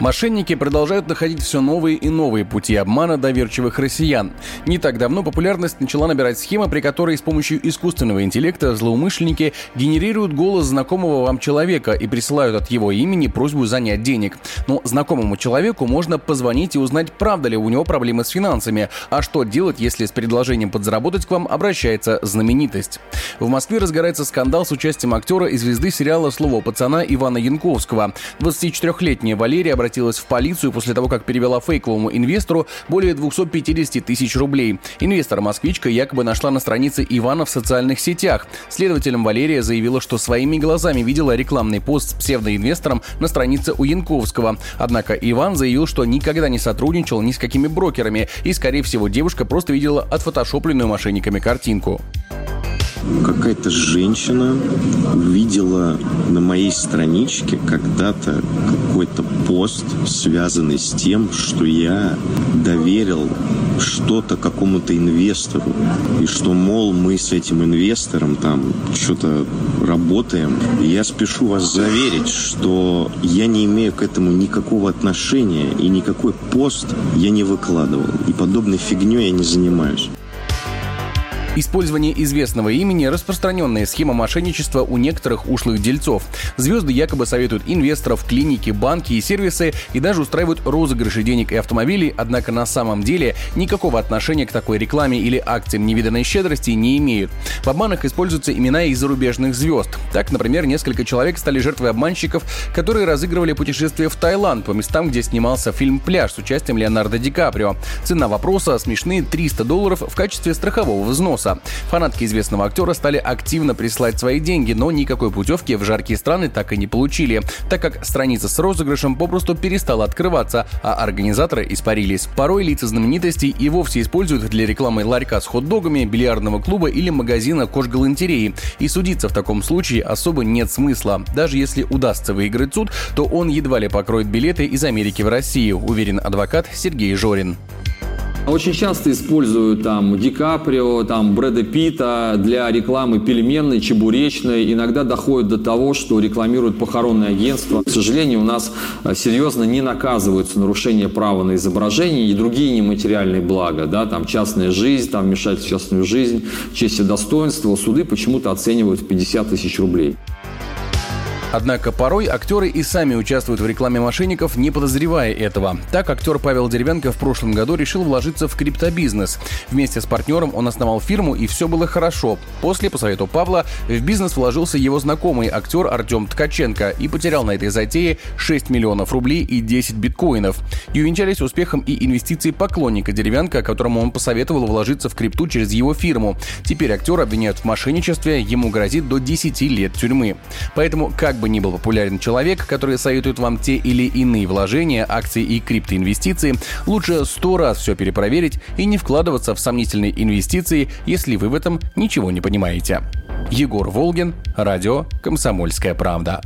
Мошенники продолжают находить все новые и новые пути обмана доверчивых россиян. Не так давно популярность начала набирать схема, при которой с помощью искусственного интеллекта злоумышленники генерируют голос знакомого вам человека и присылают от его имени просьбу занять денег. Но знакомому человеку можно позвонить и узнать, правда ли у него проблемы с финансами, а что делать, если с предложением подзаработать к вам обращается знаменитость. В Москве разгорается скандал с участием актера и звезды сериала «Слово пацана» Ивана Янковского. 24-летняя Валерия обратилась обратилась в полицию после того, как перевела фейковому инвестору более 250 тысяч рублей. Инвестор-москвичка якобы нашла на странице Ивана в социальных сетях. Следователем Валерия заявила, что своими глазами видела рекламный пост с псевдоинвестором на странице у Янковского. Однако Иван заявил, что никогда не сотрудничал ни с какими брокерами, и, скорее всего, девушка просто видела отфотошопленную мошенниками картинку какая-то женщина увидела на моей страничке когда-то какой-то пост, связанный с тем, что я доверил что-то какому-то инвестору. И что, мол, мы с этим инвестором там что-то работаем. Я спешу вас заверить, что я не имею к этому никакого отношения и никакой пост я не выкладывал. И подобной фигней я не занимаюсь. Использование известного имени – распространенная схема мошенничества у некоторых ушлых дельцов. Звезды якобы советуют инвесторов, клиники, банки и сервисы и даже устраивают розыгрыши денег и автомобилей, однако на самом деле никакого отношения к такой рекламе или акциям невиданной щедрости не имеют. В обманах используются имена из зарубежных звезд. Так, например, несколько человек стали жертвой обманщиков, которые разыгрывали путешествие в Таиланд по местам, где снимался фильм «Пляж» с участием Леонардо Ди Каприо. Цена вопроса – смешные 300 долларов в качестве страхового взноса вопроса. Фанатки известного актера стали активно присылать свои деньги, но никакой путевки в жаркие страны так и не получили, так как страница с розыгрышем попросту перестала открываться, а организаторы испарились. Порой лица знаменитостей и вовсе используют для рекламы ларька с хот-догами, бильярдного клуба или магазина кожгалантереи. И судиться в таком случае особо нет смысла. Даже если удастся выиграть суд, то он едва ли покроет билеты из Америки в Россию, уверен адвокат Сергей Жорин. Очень часто используют там Ди Каприо, там Брэда Питта для рекламы пельменной, чебуречной. Иногда доходит до того, что рекламируют похоронное агентство. К сожалению, у нас э, серьезно не наказываются нарушения права на изображение и другие нематериальные блага. Да, там частная жизнь, там вмешательство в частную жизнь, честь и достоинство. Суды почему-то оценивают в 50 тысяч рублей. Однако порой актеры и сами участвуют в рекламе мошенников, не подозревая этого. Так актер Павел Деревянко в прошлом году решил вложиться в криптобизнес. Вместе с партнером он основал фирму, и все было хорошо. После, по совету Павла, в бизнес вложился его знакомый актер Артем Ткаченко и потерял на этой затее 6 миллионов рублей и 10 биткоинов. И увенчались успехом и инвестиции поклонника Деревянка, которому он посоветовал вложиться в крипту через его фирму. Теперь актер обвиняют в мошенничестве, ему грозит до 10 лет тюрьмы. Поэтому, как бы ни был популярен человек, который советует вам те или иные вложения, акции и криптоинвестиции, лучше сто раз все перепроверить и не вкладываться в сомнительные инвестиции, если вы в этом ничего не понимаете. Егор Волгин, радио «Комсомольская правда».